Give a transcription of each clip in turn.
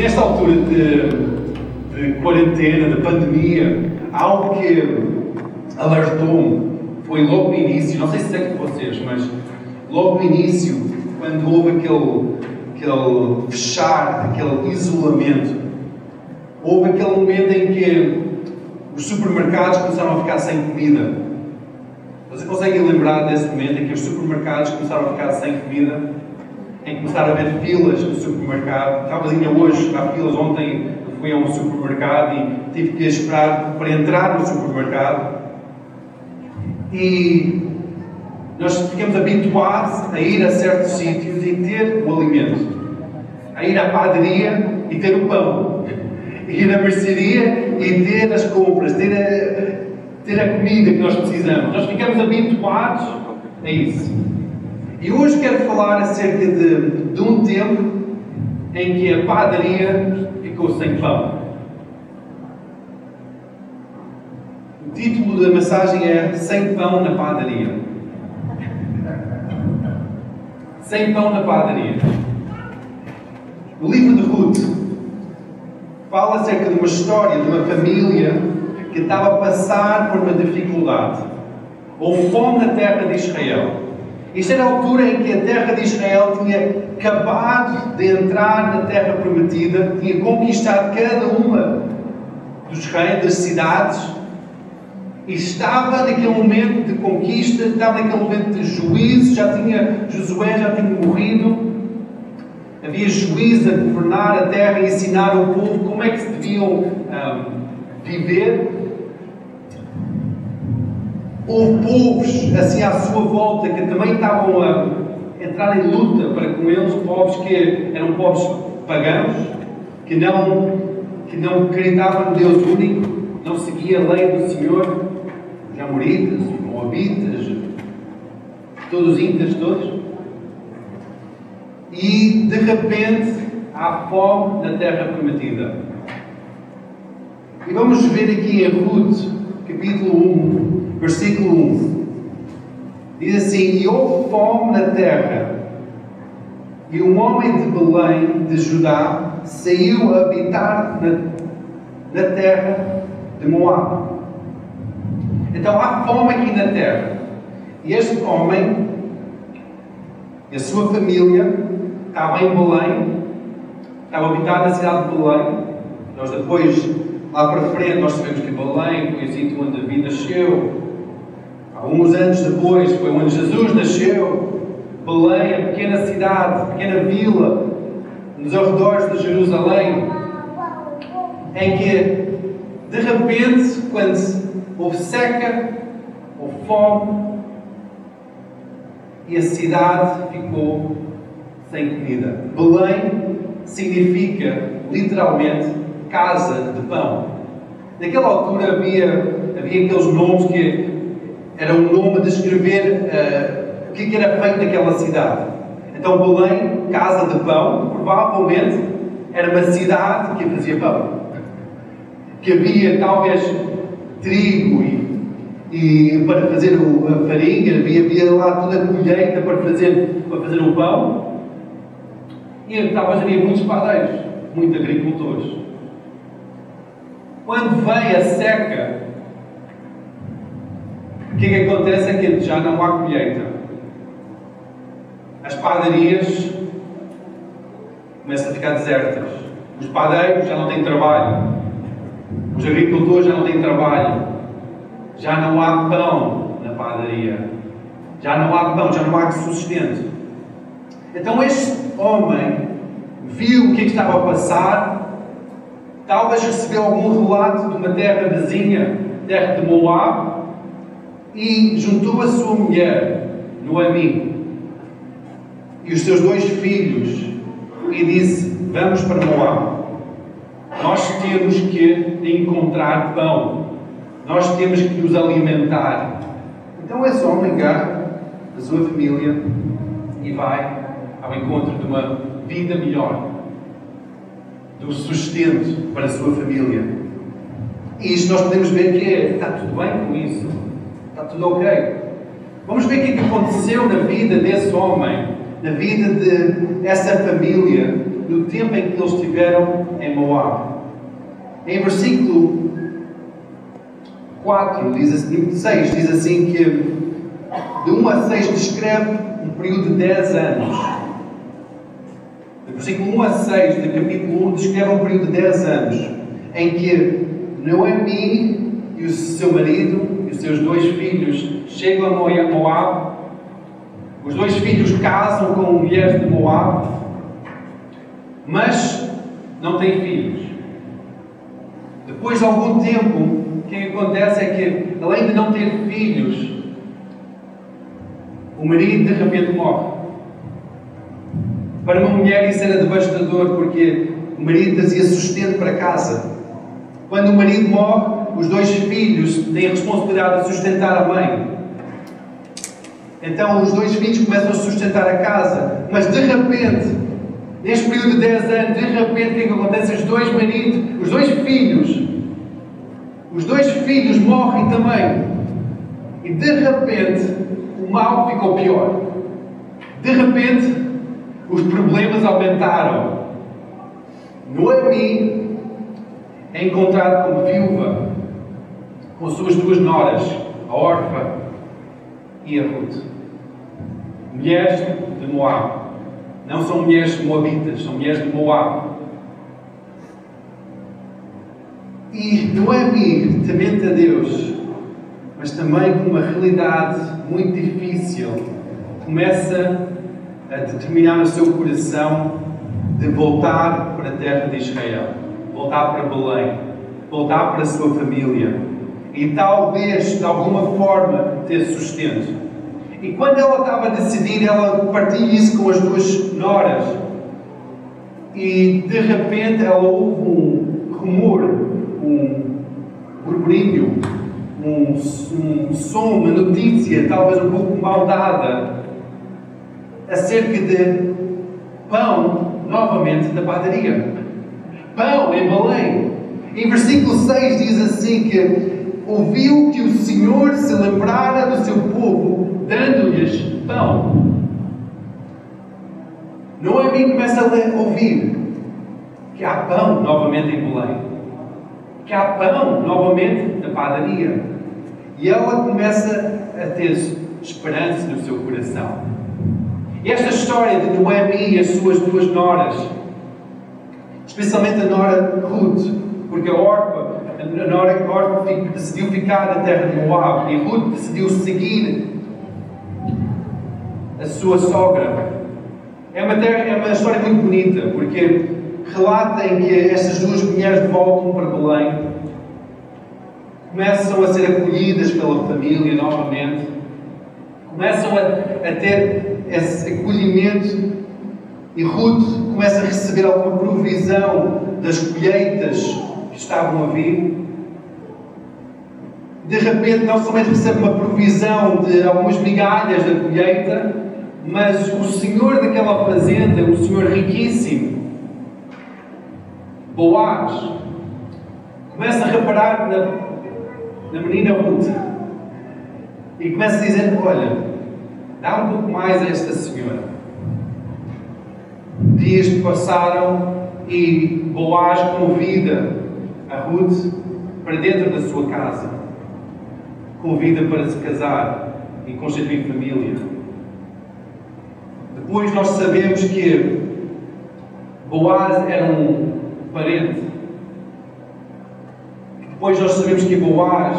Nesta altura de, de quarentena, de pandemia, algo que alertou-me foi logo no início, não sei se é com vocês, mas logo no início, quando houve aquele, aquele fechar, aquele isolamento, houve aquele momento em que os supermercados começaram a ficar sem comida. Vocês conseguem lembrar desse momento em que os supermercados começaram a ficar sem comida? Em que começaram a haver filas no supermercado? Estava ainda hoje, há filas. Ontem fui a um supermercado e tive que esperar para entrar no supermercado. E nós ficamos habituados a ir a certos sítios e ter o alimento. A ir à padaria e ter o pão. Ir à mercearia e ter as compras, ter a, ter a comida que nós precisamos. Nós ficamos habituados a isso. E hoje quero falar acerca de, de um tempo em que a padaria ficou sem pão. O título da mensagem é Sem Pão na Padaria. Sem Pão na Padaria. O livro de Ruth fala acerca de uma história de uma família que estava a passar por uma dificuldade. Houve fome na terra de Israel. Isto era a altura em que a terra de Israel tinha acabado de entrar na terra prometida, tinha conquistado cada uma dos reinos, das cidades, e estava naquele momento de conquista, estava naquele momento de juízo, já tinha, Josué já tinha morrido, havia juízo a governar a terra e ensinar ao povo como é que se deviam um, viver. Houve povos assim à sua volta que também estavam a entrar em luta para com eles, povos que eram povos pagãos, que não, que não acreditavam no Deus único, não seguia a lei do Senhor os Amoritas, os Moabitas, todos os Incas, todos. E de repente há fome na terra prometida. E vamos ver aqui em Ruth, capítulo 1, versículo 1. Diz assim: E houve fome na terra, e um homem de Belém, de Judá, saiu a habitar na, na terra de Moab. Então há fome aqui na terra. E este homem e a sua família estava em Belém, estava a habitar na cidade de Belém. Nós depois, lá para frente, nós sabemos que Belém foi o sítio onde Davi nasceu. Alguns anos depois foi onde Jesus nasceu. Belém, a pequena cidade, a pequena vila, nos arredores de Jerusalém, em que, de repente, quando houve seca, houve fome e a cidade ficou sem comida. Belém significa literalmente casa de pão. Naquela altura havia, havia aqueles nomes que eram um nome a descrever uh, o que era feito naquela cidade. Então Belém, casa de pão, provavelmente era uma cidade que fazia pão. Que havia talvez trigo e, e para fazer o, a farinha, havia, havia lá toda a colheita para fazer, para fazer o pão. E talvez havia muitos padeiros, muitos agricultores. Quando vem a seca, o que é que acontece é que já não há colheita. As padarias começam a ficar desertas. Os padeiros já não têm trabalho. Os agricultores já não têm trabalho. Já não há pão na padaria. Já não há pão, já não há sustento. Então este homem viu o que, é que estava a passar, talvez recebeu algum relato de uma terra vizinha, terra de Moab, e juntou a sua mulher, Noemi, e os seus dois filhos, e disse: Vamos para Moab. Nós temos que encontrar pão. Nós temos que nos alimentar. Então esse homem agarra a sua família e vai ao encontro de uma vida melhor, do sustento para a sua família. E isto nós podemos ver que é, está tudo bem com isso, está tudo ok. Vamos ver o que, é que aconteceu na vida desse homem, na vida dessa família, no tempo em que eles estiveram em Moab. Em versículo 4, diz assim, 6, diz assim que de 1 a 6 descreve um período de 10 anos. Versículo 1 a 6 do capítulo 1 descreve um período de 10 anos em que Noemi e o seu marido e os seus dois filhos chegam a Moab. Os dois filhos casam com mulheres de Moab, mas não têm filhos. Depois de algum tempo, o que acontece é que, além de não ter filhos, o marido de repente morre. Para uma mulher isso era devastador, porque o marido trazia sustento para casa. Quando o marido morre, os dois filhos têm a responsabilidade de sustentar a mãe. Então os dois filhos começam a sustentar a casa, mas de repente, neste período de 10 anos, de repente o que, é que acontece? Os dois maridos, os dois filhos, os dois filhos morrem também. E de repente o mal ficou pior. De repente os problemas aumentaram. Noemi é encontrado como viúva, com suas duas noras, a Orfa e a Ruth. Mulheres de Moab. Não são mulheres moabitas, são mulheres de Moab. E Noemi, temente a Deus, mas também com uma realidade muito difícil, começa a determinar no seu coração de voltar para a terra de Israel voltar para Belém, voltar para a sua família e talvez de alguma forma ter sustento. E quando ela estava a decidir, ela partilha isso com as duas noras. E de repente ela ouve um rumor, um burburinho, um, um som, uma notícia, talvez um pouco mal dada, acerca de pão novamente da padaria pão em Belém. Em versículo 6 diz assim que ouviu que o Senhor se lembrara do seu povo, dando-lhes pão. Noemi começa a ouvir que há pão novamente em Belém. Que há pão novamente na padaria. E ela começa a ter esperança no seu coração. Esta história de Noemi e as suas duas noras. Especialmente a Nora Ruth, porque a Orpa, a Nora Orpa decidiu ficar na terra de Moab e Ruth decidiu seguir a sua sogra. É uma, terra, é uma história muito bonita, porque relata em que estas duas mulheres voltam para Belém, começam a ser acolhidas pela família novamente, começam a, a ter esse acolhimento e Ruth começa a receber alguma provisão das colheitas que estavam a vir. De repente, não somente recebe uma provisão de algumas migalhas da colheita, mas o senhor daquela fazenda, o senhor riquíssimo, Boaz, começa a reparar na, na menina Ruth e começa a dizer: Olha, dá um pouco mais a esta senhora. Dias passaram e Boaz convida a Ruth para dentro da sua casa. Convida para se casar e constituir família. Depois nós sabemos que Boaz era um parente. Depois nós sabemos que Boaz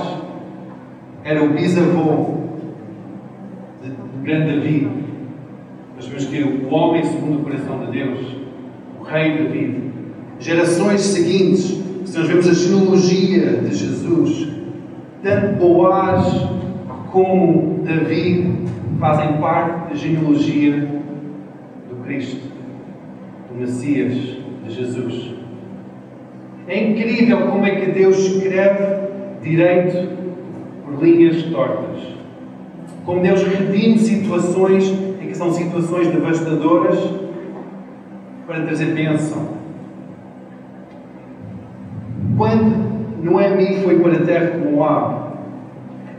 era o bisavô grande Davi. Nós vemos que o homem segundo o coração de Deus, o rei David, gerações seguintes, se nós vemos a genealogia de Jesus, tanto Boaz como Davi fazem parte da genealogia do Cristo, do Messias, de Jesus. É incrível como é que Deus escreve direito por linhas tortas. Como Deus redime situações que são situações devastadoras para trazer bênção. Quando Noemi foi para a terra de Moab,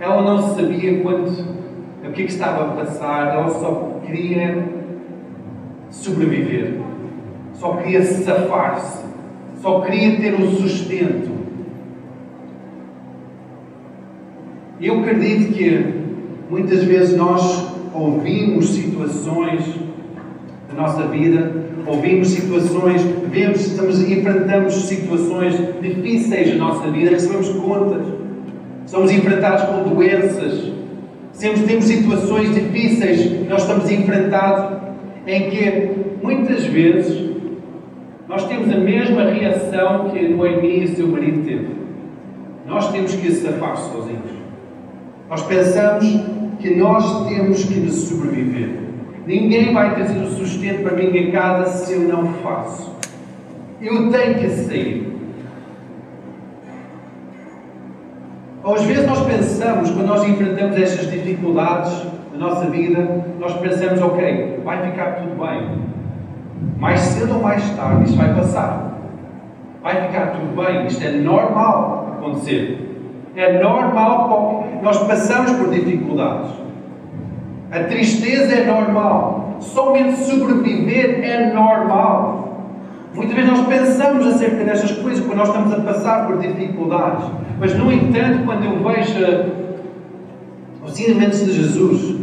ela não sabia quanto, o que, é que estava a passar, ela só queria sobreviver. só queria safar-se, só queria ter um sustento. Eu acredito que muitas vezes nós ouvimos situações da nossa vida, ouvimos situações, vemos, estamos, enfrentamos situações difíceis na nossa vida, recebemos contas, somos enfrentados com doenças, temos, temos situações difíceis que nós estamos enfrentados, em que muitas vezes nós temos a mesma reação que Noemi e seu marido teve. Nós temos que safar sozinhos. Nós pensamos que nós temos que nos sobreviver. Ninguém vai trazer o sustento para minha casa se eu não faço. Eu tenho que sair. Às vezes nós pensamos, quando nós enfrentamos estas dificuldades na nossa vida, nós pensamos, ok, vai ficar tudo bem. Mais cedo ou mais tarde isto vai passar. Vai ficar tudo bem. Isto é normal acontecer. É normal. Nós passamos por dificuldades. A tristeza é normal. Somente sobreviver é normal. Muitas vezes nós pensamos acerca destas coisas quando nós estamos a passar por dificuldades. Mas, no entanto, quando eu vejo os ensinamentos de Jesus,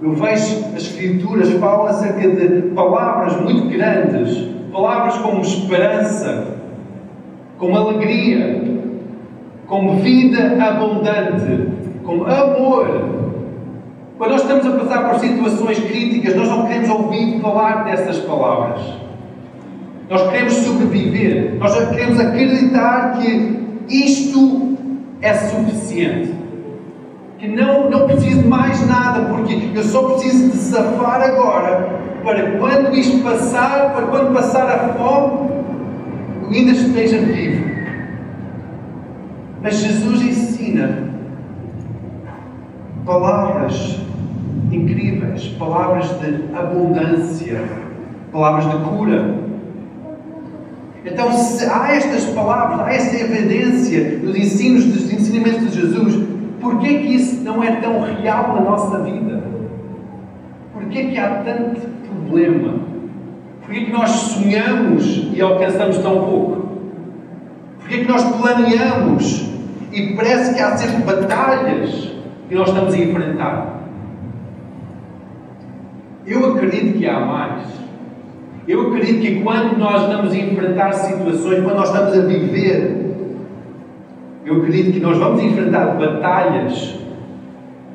eu vejo as Escrituras falam acerca de palavras muito grandes, palavras como esperança, como alegria, como vida abundante, como amor. Quando nós estamos a passar por situações críticas, nós não queremos ouvir falar dessas palavras. Nós queremos sobreviver, nós queremos acreditar que isto é suficiente que não, não preciso de mais nada, porque eu só preciso de safar agora, para quando isto passar, para quando passar a fome, eu ainda esteja vivo. Mas Jesus ensina palavras incríveis, palavras de abundância, palavras de cura. Então, se há estas palavras, há esta evidência nos ensinos, dos ensinamentos de Jesus, Porquê que isso não é tão real na nossa vida? Porquê que há tanto problema? Porquê que nós sonhamos e alcançamos tão pouco? Porquê que nós planeamos e parece que há sempre batalhas que nós estamos a enfrentar? Eu acredito que há mais. Eu acredito que quando nós estamos a enfrentar situações, quando nós estamos a viver eu acredito que nós vamos enfrentar batalhas,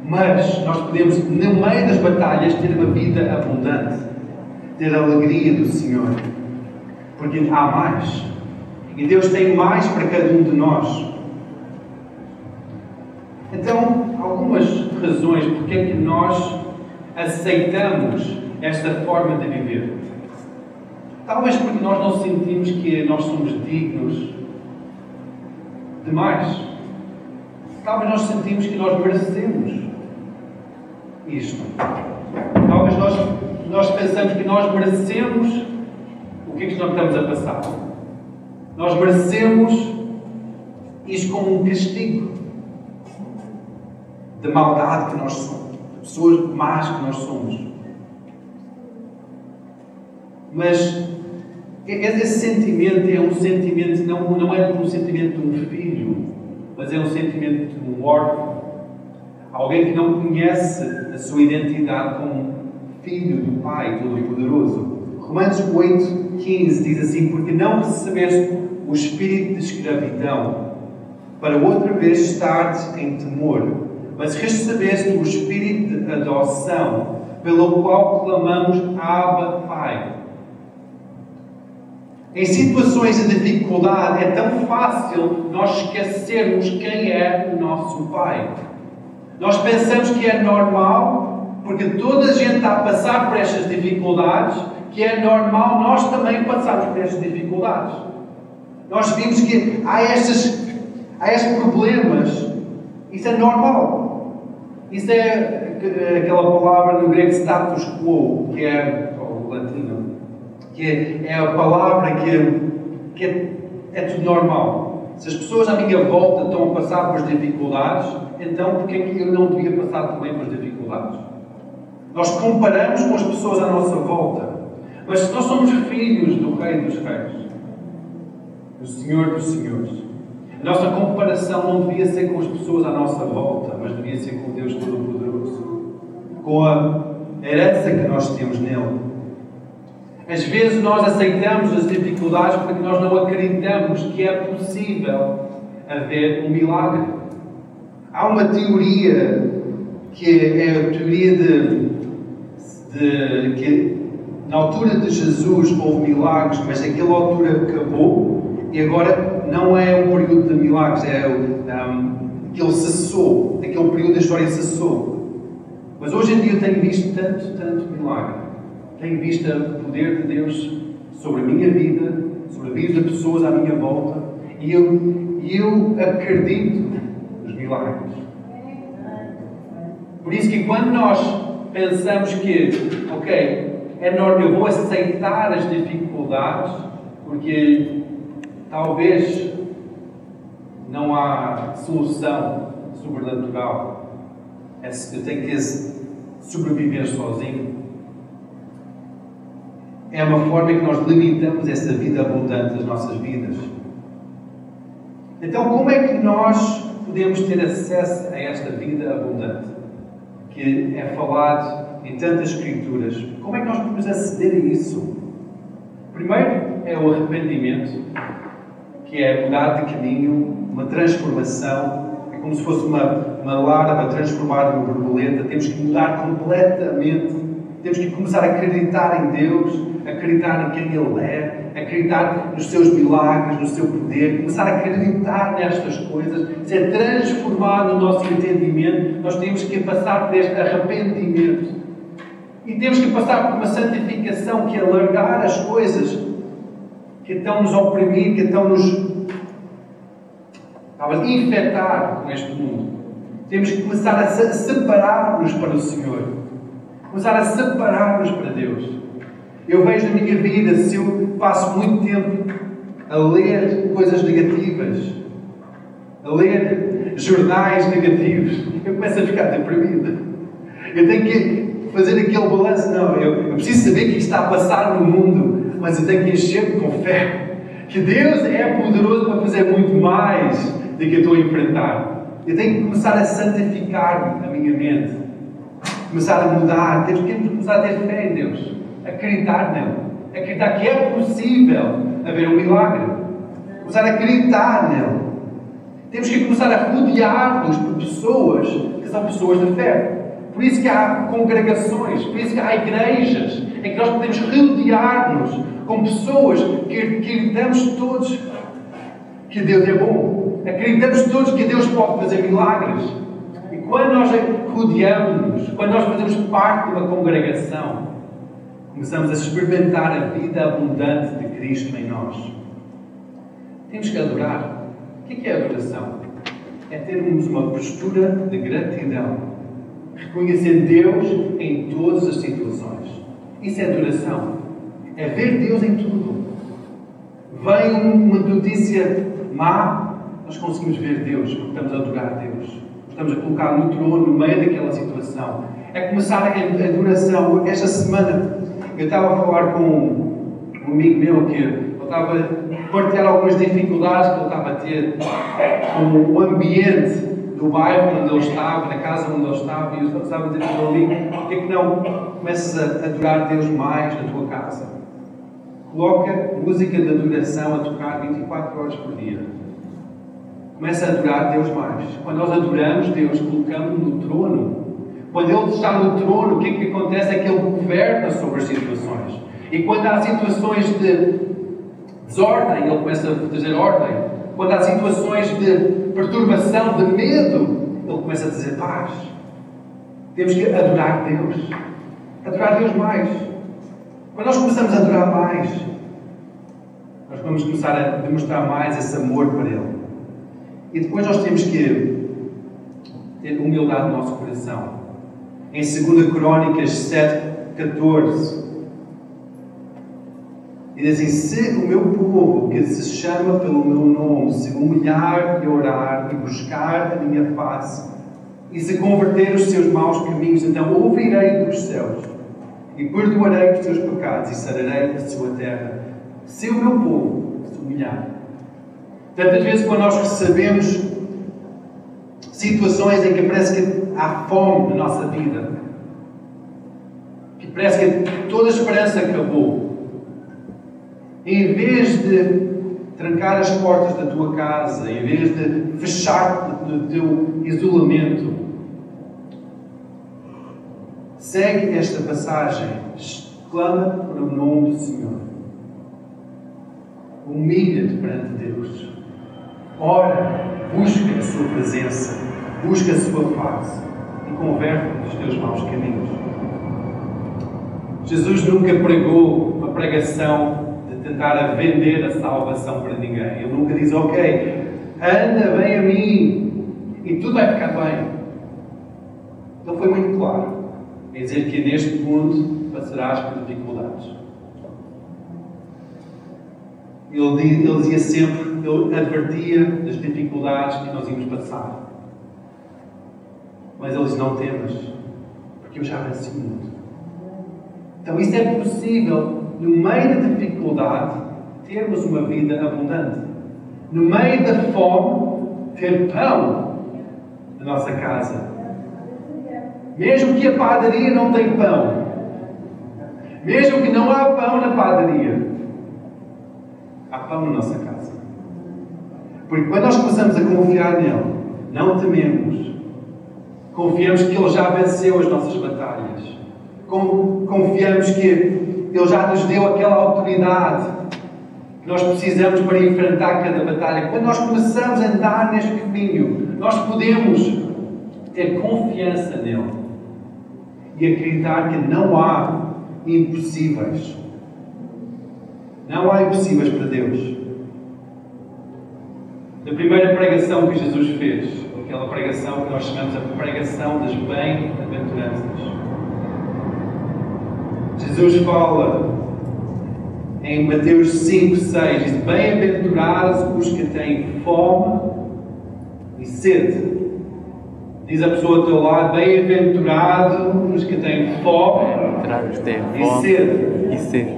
mas nós podemos, no meio das batalhas, ter uma vida abundante, ter a alegria do Senhor, porque há mais. E Deus tem mais para cada um de nós. Então, algumas razões porque é que nós aceitamos esta forma de viver. Talvez porque nós não sentimos que nós somos dignos demais. Talvez nós sentimos que nós merecemos isto. Talvez nós, nós pensamos que nós merecemos o que é que nós estamos a passar. Nós merecemos isto como um castigo da maldade que nós somos, de pessoas más que nós somos. Mas esse sentimento é um sentimento, não, não é um sentimento de um filho, mas é um sentimento de um órfão. Alguém que não conhece a sua identidade como filho do Pai Todo-Poderoso. Romanos 8, 15 diz assim: Porque não recebeste o espírito de escravidão para outra vez estar em temor, mas recebeste o espírito de adoção, pelo qual clamamos Abba Pai. Em situações de dificuldade é tão fácil nós esquecermos quem é o nosso Pai. Nós pensamos que é normal, porque toda a gente está a passar por estas dificuldades, que é normal nós também passarmos por estas dificuldades. Nós vimos que há, estes, há estes problemas. Isso é normal. Isso é aquela palavra no grego status quo, que é, ou latino, que é a palavra que, que é, é tudo normal. Se as pessoas à minha volta estão a passar por dificuldades, então porquê é que eu não devia passar também por dificuldades? Nós comparamos com as pessoas à nossa volta. Mas se nós somos filhos do Rei dos Reis, do Senhor dos Senhores, a nossa comparação não devia ser com as pessoas à nossa volta, mas devia ser com Deus Todo-Poderoso, com a herança que nós temos nele. Às vezes nós aceitamos as dificuldades porque nós não acreditamos que é possível haver um milagre. Há uma teoria que é a teoria de, de que na altura de Jesus houve milagres, mas aquela altura acabou e agora não é período de milagres, é um, aquele cessou, aquele período da história cessou. Mas hoje em dia eu tenho visto tanto, tanto milagre. Tenho visto o poder de Deus sobre a minha vida, sobre a vida de pessoas à minha volta, e eu, eu acredito nos milagres. Por isso que quando nós pensamos que, ok, é normal, eu vou aceitar as dificuldades, porque talvez não há solução sobrenatural. É eu tenho que sobreviver sozinho. É uma forma que nós limitamos essa vida abundante das nossas vidas. Então, como é que nós podemos ter acesso a esta vida abundante? Que é falado em tantas escrituras. Como é que nós podemos aceder a isso? Primeiro é o arrependimento, que é mudar de caminho, uma transformação. É como se fosse uma, uma larva transformada numa borboleta. Temos que mudar completamente. Temos que começar a acreditar em Deus, acreditar em quem Ele é, acreditar nos seus milagres, no seu poder, começar a acreditar nestas coisas, ser transformado no nosso entendimento. Nós temos que passar por este arrependimento. E temos que passar por uma santificação que é largar as coisas que estão nos oprimir, que estão nos a infectar com este mundo. Temos que começar a separar-nos para o Senhor. Começar a separar-nos para Deus. Eu vejo na minha vida, se eu passo muito tempo a ler coisas negativas, a ler jornais negativos, eu começo a ficar deprimido. Eu tenho que fazer aquele balanço. Não, eu, eu preciso saber o que está a passar no mundo, mas tenho que encher-me com fé. Que Deus é poderoso para fazer muito mais do que estou a enfrentar. Eu tenho que começar a santificar a minha mente. Começar a mudar. Temos que começar a ter fé em Deus. Acreditar nele. Acreditar que é possível haver um milagre. Começar a acreditar nele. Temos que começar a rodear-nos por pessoas que são pessoas de fé. Por isso que há congregações, por isso que há igrejas em que nós podemos rodear-nos com pessoas que acreditamos todos que Deus é bom. Acreditamos todos que Deus pode fazer milagres. E quando nós rodeamos-nos, quando nós fazemos parte de uma congregação, começamos a experimentar a vida abundante de Cristo em nós. Temos que adorar. O que é adoração? É termos uma postura de gratidão Reconhecer Deus em todas as situações. Isso é adoração. É ver Deus em tudo. Vem uma notícia má, nós conseguimos ver Deus, porque estamos a adorar Deus. Estamos a colocar no trono, no meio daquela situação. É começar a adoração. Esta semana, eu estava a falar com um amigo meu que ele estava a partilhar algumas dificuldades que ele estava a ter com o ambiente do bairro onde ele estava, na casa onde ele estava, e eu estava a dizer para o amigo: por que é que não começas a adorar Deus mais na tua casa? Coloca música de adoração a tocar 24 horas por dia. Começa a adorar Deus mais. Quando nós adoramos Deus, colocamos no trono. Quando Ele está no trono, o que é que acontece? É que Ele governa sobre as situações. E quando há situações de desordem, Ele começa a trazer ordem. Quando há situações de perturbação, de medo, ele começa a dizer paz. Temos que adorar Deus. Adorar Deus mais. Quando nós começamos a adorar mais, nós vamos começar a demonstrar mais esse amor para Ele. E depois nós temos que ter humildade no nosso coração. Em 2 Crónicas 7, 14, e diz assim: Se o meu povo, que se chama pelo meu nome, se humilhar e orar e buscar a minha face, e se converter os seus maus caminhos, então ouvirei dos céus e perdoarei os teus pecados e sararei a sua terra, se o meu povo se humilhar. Tantas vezes, quando nós recebemos situações em que parece que há fome na nossa vida, que parece que toda a esperança acabou, em vez de trancar as portas da tua casa, em vez de fechar-te no teu isolamento, segue esta passagem, clama para o nome do Senhor, humilha-te perante Deus, ora, busca a Sua presença, busca a Sua face e converte os teus maus caminhos. Jesus nunca pregou uma pregação tentar a vender a salvação para ninguém. Ele nunca diz, ok, anda, vem a mim e tudo vai ficar bem. Ele foi muito claro em dizer que neste mundo passarás por dificuldades. Ele, dizia sempre, ele advertia das dificuldades que nós íamos passar. Mas ele diz, não temas, porque eu já venci o mundo. Então isso é possível no meio da dificuldade, termos uma vida abundante. No meio da fome, ter pão na nossa casa. Mesmo que a padaria não tenha pão. Mesmo que não há pão na padaria. Há pão na nossa casa. Porque quando nós começamos a confiar nele, não tememos. Confiamos que ele já venceu as nossas batalhas. Confiamos que ele já nos deu aquela autoridade que nós precisamos para enfrentar cada batalha. Quando nós começamos a andar neste caminho, nós podemos ter confiança nele e acreditar que não há impossíveis. Não há impossíveis para Deus. Na primeira pregação que Jesus fez, aquela pregação que nós chamamos a pregação das bem-aventuranças, Jesus fala em Mateus 5, 6, diz: Bem-aventurados os que têm fome e sede. Diz a pessoa ao teu lado: Bem-aventurados os que têm fome e sede. E sede.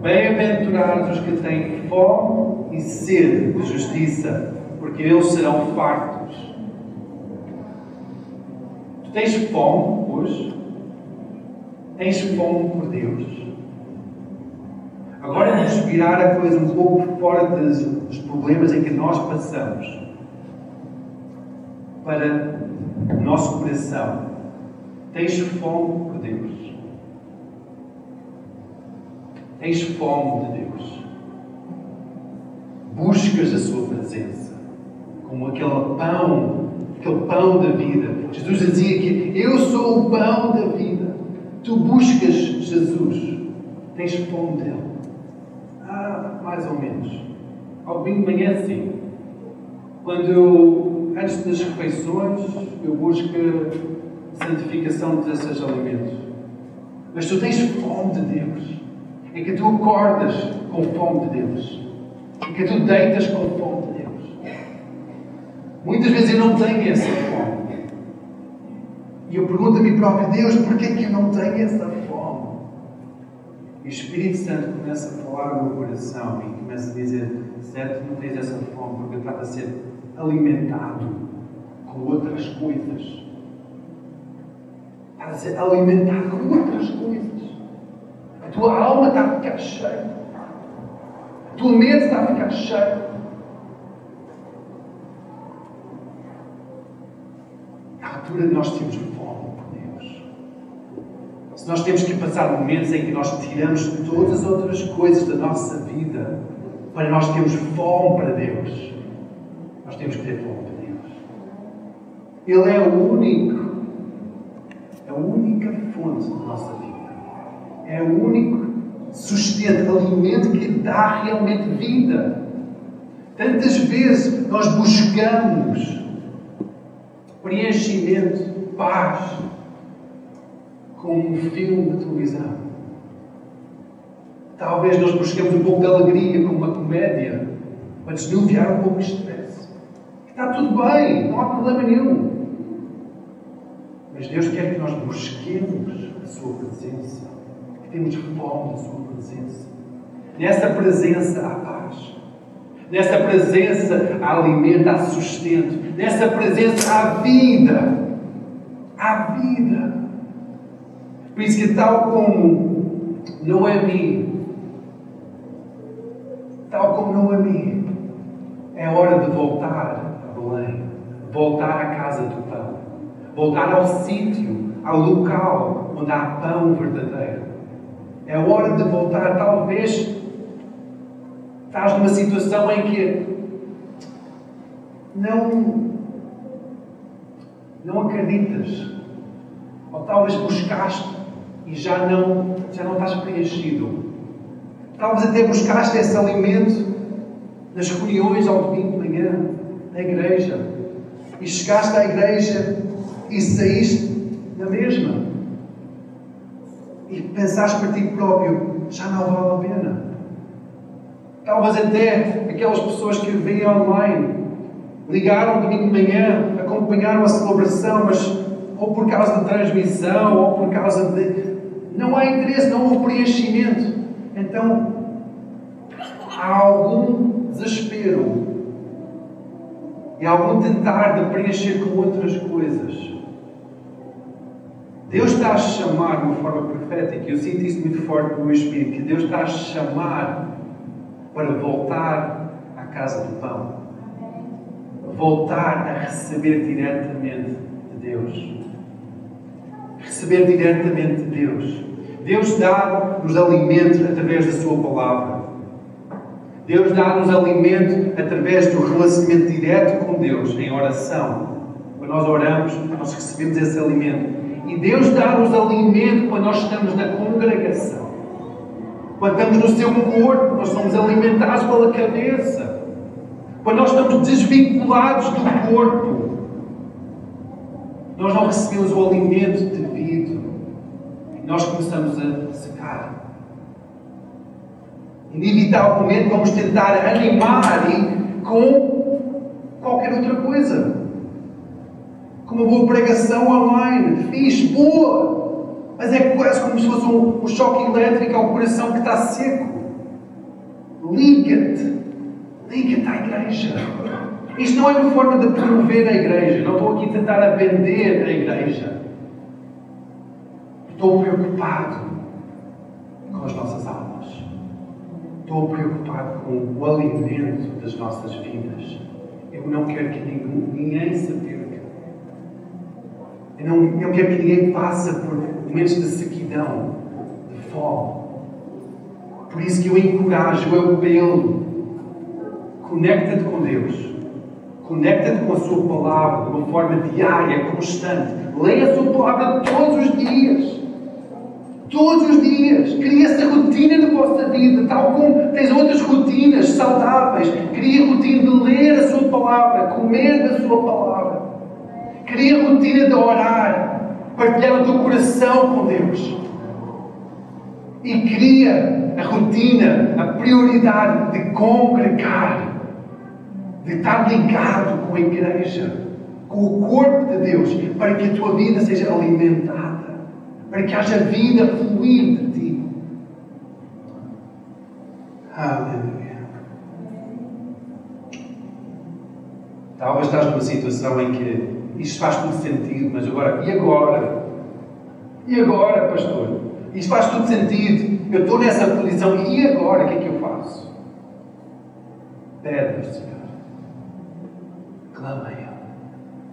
Bem-aventurados os que têm fome e sede de justiça, porque eles serão fartos. Tu tens fome hoje? Tens fome por Deus. Agora vamos virar a coisa um pouco fora dos, dos problemas em que nós passamos para o nosso coração. Tens fome por Deus. Tens fome de Deus. Buscas a Sua presença como aquele pão, aquele pão da vida. Jesus dizia que eu sou o pão da vida. Tu buscas Jesus, tens fome dele. Ah, mais ou menos. Ao domingo de manhã, sim. Quando eu, antes das refeições, eu busco a santificação desses alimentos. Mas tu tens fome de Deus. É que tu acordas com fome de Deus. É que tu deitas com fome de Deus. Muitas vezes eu não tenho essa fome. E eu pergunto a mim próprio, Deus, porquê é que eu não tenho essa fome? E o Espírito Santo começa a falar no meu coração e começa a dizer, certo, não tens essa fome porque estava a ser alimentado com outras coisas. Estás alimentado com outras coisas. A tua alma está a ficar cheia. A tua mente está a ficar cheia. À altura de nós temos nós temos que passar momentos em que nós tiramos todas as outras coisas da nossa vida para nós termos fome para Deus. Temos que ter fome para Deus. Ele é o único, a única fonte da nossa vida. É o único sustento, alimento que dá realmente vida. Tantas vezes nós buscamos preenchimento, paz, como um filme de televisão. Talvez nós busquemos um pouco de alegria como uma comédia para desnuviar um pouco de estresse. Está tudo bem, não há problema nenhum. Mas Deus quer que nós busquemos a Sua presença, que temos fome da Sua presença. Nessa presença há paz. Nessa presença há alimento, há sustento. Nessa presença há vida. Há vida. Por isso que tal como Noemi, tal como Noemi, é hora de voltar voltar à casa do pão, voltar ao sítio, ao local onde há pão verdadeiro. É hora de voltar, talvez estás numa situação em que não, não acreditas, ou talvez buscaste e já não, já não estás preenchido. Talvez até buscaste esse alimento nas reuniões ao domingo de manhã, na igreja, e chegaste à igreja e saíste na mesma. E pensaste para ti próprio, já não vale a pena. Talvez até aquelas pessoas que veem online ligaram domingo de manhã, acompanharam a celebração, mas ou por causa de transmissão, ou por causa de. Não há interesse, não houve preenchimento. Então, há algum desespero e algum tentar de preencher com outras coisas. Deus está a chamar de uma forma profética, eu sinto isso muito forte no meu espírito, que Deus está a chamar para voltar à casa do pão. Voltar a receber diretamente de Deus. Receber diretamente de Deus. Deus dá-nos alimento através da Sua palavra. Deus dá-nos alimento através do relacionamento direto com Deus, em oração. Quando nós oramos, nós recebemos esse alimento. E Deus dá-nos alimento quando nós estamos na congregação. Quando estamos no seu corpo, nós somos alimentados pela cabeça. Quando nós estamos desvinculados do corpo, nós não recebemos o alimento devido. E nós começamos a secar. Inevitavelmente vamos tentar animar com qualquer outra coisa. Com uma boa pregação online, fixe, boa, mas é quase como se fosse um, um choque elétrico ao coração que está seco. Liga-te, liga-te à igreja. Isto não é uma forma de promover a igreja, não estou aqui a tentar a vender a igreja. Estou preocupado com as nossas almas. Estou preocupado com o alimento das nossas vidas. Eu não quero que ninguém, ninguém se perca. Eu não eu quero que ninguém passe por momentos de sequidão, de fome. Por isso que eu encorajo, eu apelo. Conecta-te com Deus. Conecta-te com a Sua palavra de uma forma diária, constante. Leia a Sua palavra todos os dias. Todos os dias. Cria essa rotina na vossa vida, tal como tens outras rotinas saudáveis. Cria a rotina de ler a Sua palavra, comer da Sua palavra. Cria a rotina de orar, partilhar o teu coração com Deus. E cria a rotina, a prioridade de congregar, de estar ligado com a igreja, com o corpo de Deus, para que a tua vida seja alimentada para que haja vida fluir de ti. Aleluia. Talvez estás numa situação em que isto faz tudo sentido, mas agora, e agora? E agora, pastor? Isto faz tudo sentido. Eu estou nessa posição, e agora? O que é que eu faço? Pede Senhor. Clama a Ele.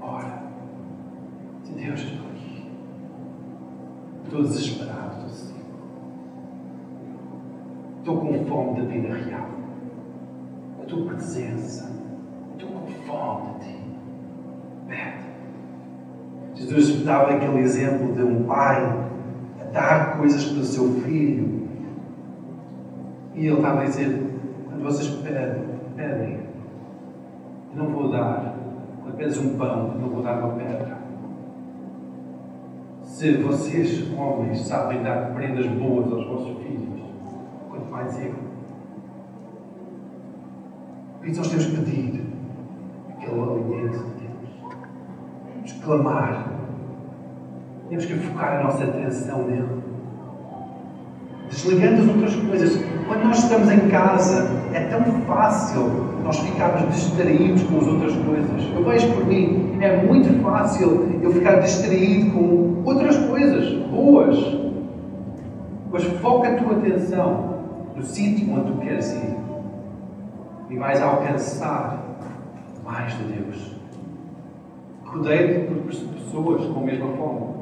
Ora. De Deus, estou desesperado, estou. Estou com fome da vida real. A tua presença. Estou com fome de ti. Pede. Jesus dava aquele exemplo de um pai a dar coisas para o seu filho. E ele estava a dizer: quando vocês pedem, pedem, eu não vou dar. Pedes um pão, não vou dar uma pedra. Se vocês, homens, sabem dar prendas boas aos vossos filhos, quanto mais eu. Por isso nós temos que pedir aquele alimento de Deus. Temos que clamar. Temos que focar a nossa atenção nele. Desligando as outras coisas. Quando nós estamos em casa, é tão fácil nós ficarmos distraídos com as outras coisas. Eu vejo por mim, é muito fácil eu ficar distraído com outras coisas boas. Mas foca a tua atenção no sítio onde tu queres ir e vais alcançar mais de Deus. Rodeio-te por pessoas com a mesma fome.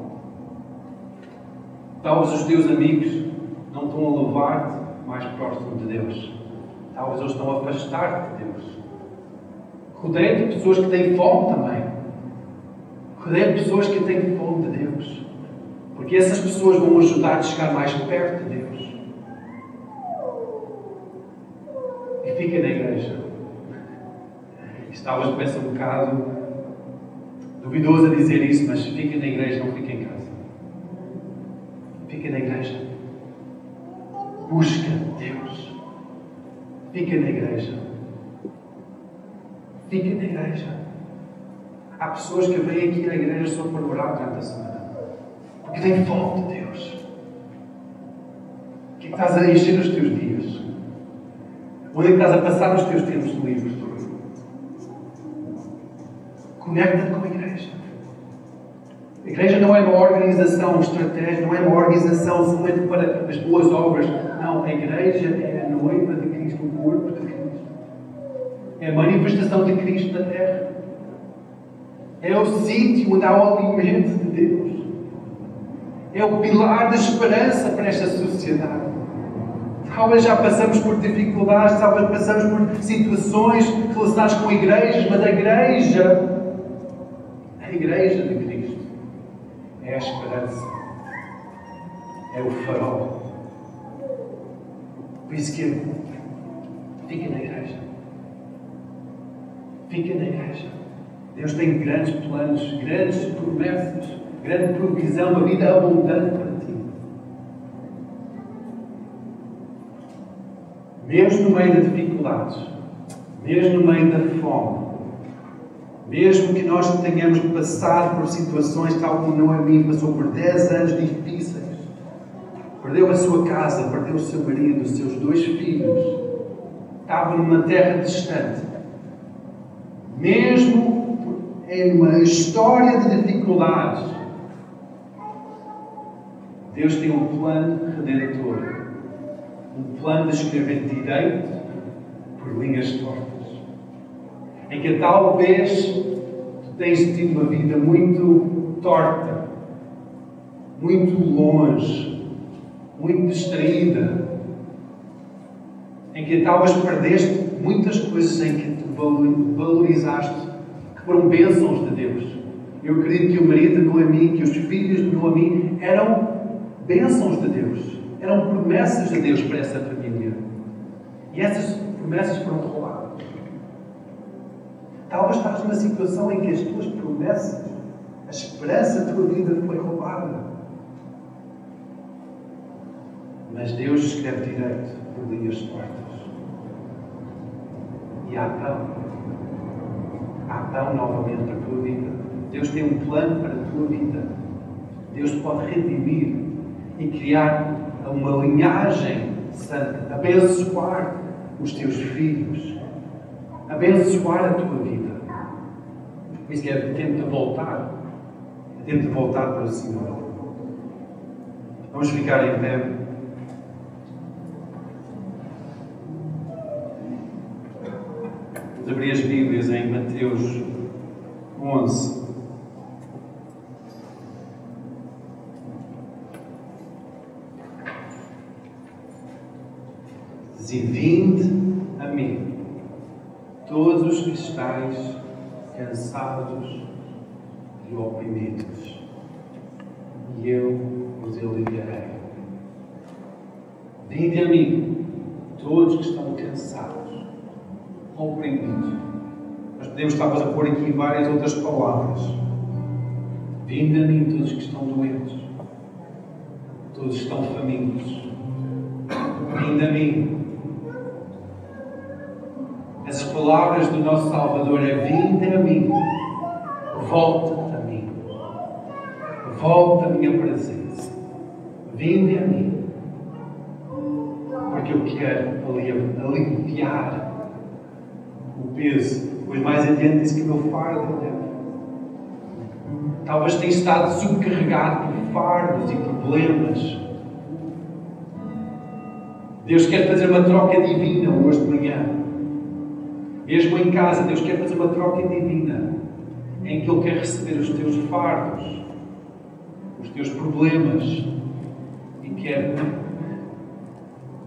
Talvez os teus amigos não estão a levar-te mais próximo de Deus. Talvez eles estão a afastar-te de Deus. Rodeia-te de pessoas que têm fome também. Rodeia de pessoas que têm fome de Deus. Porque essas pessoas vão ajudar a chegar mais perto de Deus. E fica na igreja. Talvez pareça um bocado duvidoso a dizer isso, mas fica na igreja, não fica em casa. Fica na igreja. Busca Deus. Fica na igreja. Fica na igreja. Há pessoas que vêm aqui à igreja só para orar durante a semana. Porque têm fome de Deus. O que é que estás a encher os teus dias? Onde é que estás a passar os teus tempos livres? Conecta-te com a igreja. A igreja não é uma organização estratégica, não é uma organização somente para as boas obras. Não, a igreja é a noiva de Cristo, o corpo de Cristo. É a manifestação de Cristo na terra. É o sítio onde há o alimento de Deus. É o pilar da esperança para esta sociedade. Talvez já passamos por dificuldades, talvez passamos por situações relacionadas com igrejas, mas a igreja, a igreja de Cristo, é a esperança, é o farol. Por isso que fica na igreja. Fica na igreja. Deus tem grandes planos, grandes promessas, grande provisão, uma vida abundante para ti. Mesmo no meio das dificuldades, mesmo no meio da fome, mesmo que nós tenhamos passado por situações tal como Noemi passou por 10 anos difíceis, perdeu a sua casa, perdeu o seu marido, os seus dois filhos, estava numa terra distante. Mesmo em uma história de dificuldades, Deus tem um plano redentor. Um plano de escrever direito por linhas tortas. Em que talvez tu tens tido uma vida muito torta, muito longe, muito distraída, em que talvez perdeste muitas coisas em que te valorizaste, que foram bênçãos de Deus. Eu acredito que o marido de Noemi, que os filhos de Noemi eram bênçãos de Deus, eram promessas de Deus para essa família. E essas promessas foram roubadas. Talvez estás numa situação em que as tuas promessas, a esperança da tua vida foi roubada. Mas Deus escreve direito por linhas tortas. E há pão. Há pão novamente para a tua vida. Deus tem um plano para a tua vida. Deus pode redimir e criar uma linhagem santa, abençoar os teus filhos, abençoar a tua vida. Por isso que é tempo de voltar, é tempo de voltar para o Senhor. Vamos ficar em pé. Vamos abrir as Bíblias em Mateus 11. Diz: Vinde a mim, todos os que estáis cansados e oprimidos, e eu os aliviarei. Vinde a mim, todos que estão cansados, oprimidos. Nós podemos talvez a pôr aqui várias outras palavras. Vinde a mim, todos que estão doentes, todos estão famintos. Vinde a mim. Essas palavras do nosso Salvador é: Vinde a mim, volta a mim, Volta a minha presença. Vinde a mim. Porque eu quero aliviar peso. Pois mais adiante diz que meu fardo é leve. Talvez tenha estado subcarregado por fardos e problemas. Deus quer fazer uma troca divina hoje de manhã. Mesmo em casa, Deus quer fazer uma troca divina em que Ele quer receber os teus fardos, os teus problemas e quer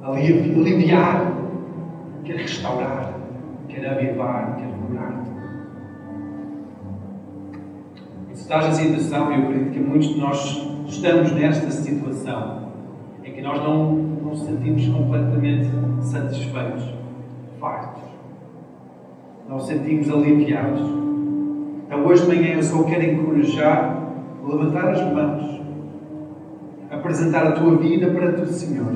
aliviar, quer restaurar, avivar, quer curar-te. Se estás na situação, eu acredito que muitos de nós estamos nesta situação em que nós não, não nos sentimos completamente satisfeitos, fartos. Não sentimos aliviados. Então, hoje de manhã, eu só quero encorajar levantar as mãos, apresentar a tua vida para o Senhor,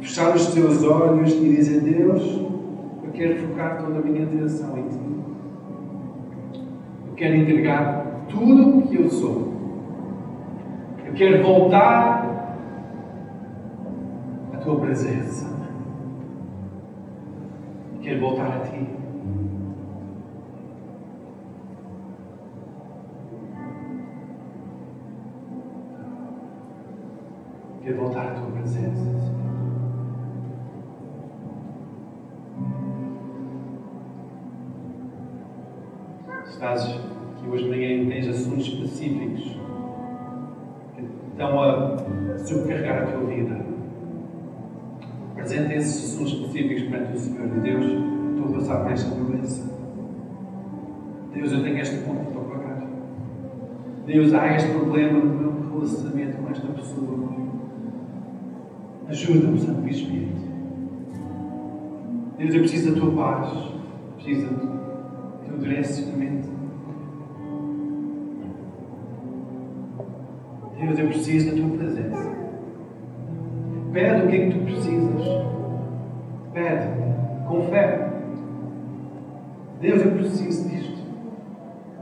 fechar os teus olhos e dizer: Deus, eu quero focar toda a minha atenção em Ti. Eu quero entregar tudo o que eu sou. Eu quero voltar à tua presença. Eu quero voltar a ti. Quero voltar à tua presença, Estás aqui hoje de manhã tens assuntos específicos que estão a subcarregar a tua vida. Apresenta esses assuntos específicos perante o Senhor e Deus, estou a passar por esta doença. Deus, eu tenho esta conta para pagar. Deus, há este problema no meu relacionamento com esta pessoa. Ajuda-me, Santo Espírito. Deus, eu preciso da tua paz. Preciso do teu direcionamento. Deus, eu preciso da tua presença. Pede o que é que tu precisas. Pede, com fé. Deus, eu preciso disto.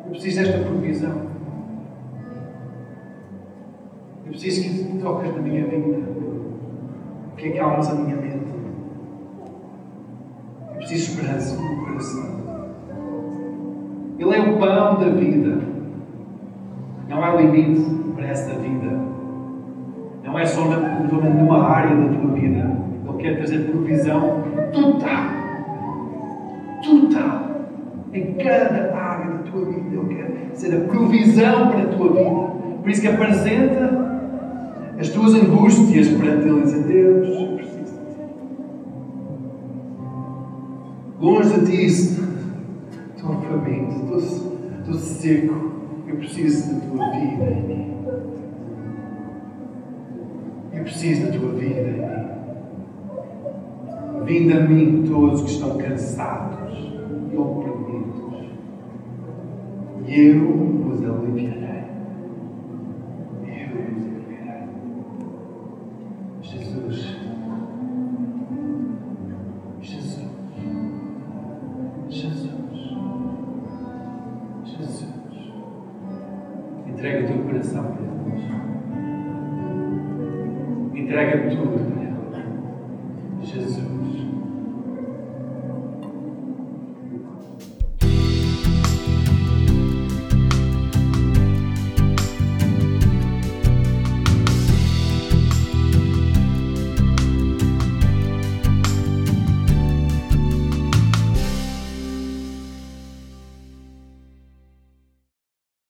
Eu preciso desta provisão. Eu preciso que tu toques na minha vida. Que acalmes a minha mente. Eu preciso de esperança no meu coração. Ele é o pão da vida. Não há limite para esta vida. Não é só numa área da tua vida. Ele quer trazer provisão total. Total. Em cada área da tua vida. Ele quer ser a provisão para a tua vida. Por isso que apresenta as tuas angústias perante Ele e dizer, Deus, eu preciso. Longe de ti, estou faminto, estou, estou seco. Eu preciso da tua vida em mim. Eu preciso da tua vida em mim. Vinde a mim todos que estão cansados e oprimidos, e eu vos aliviarei.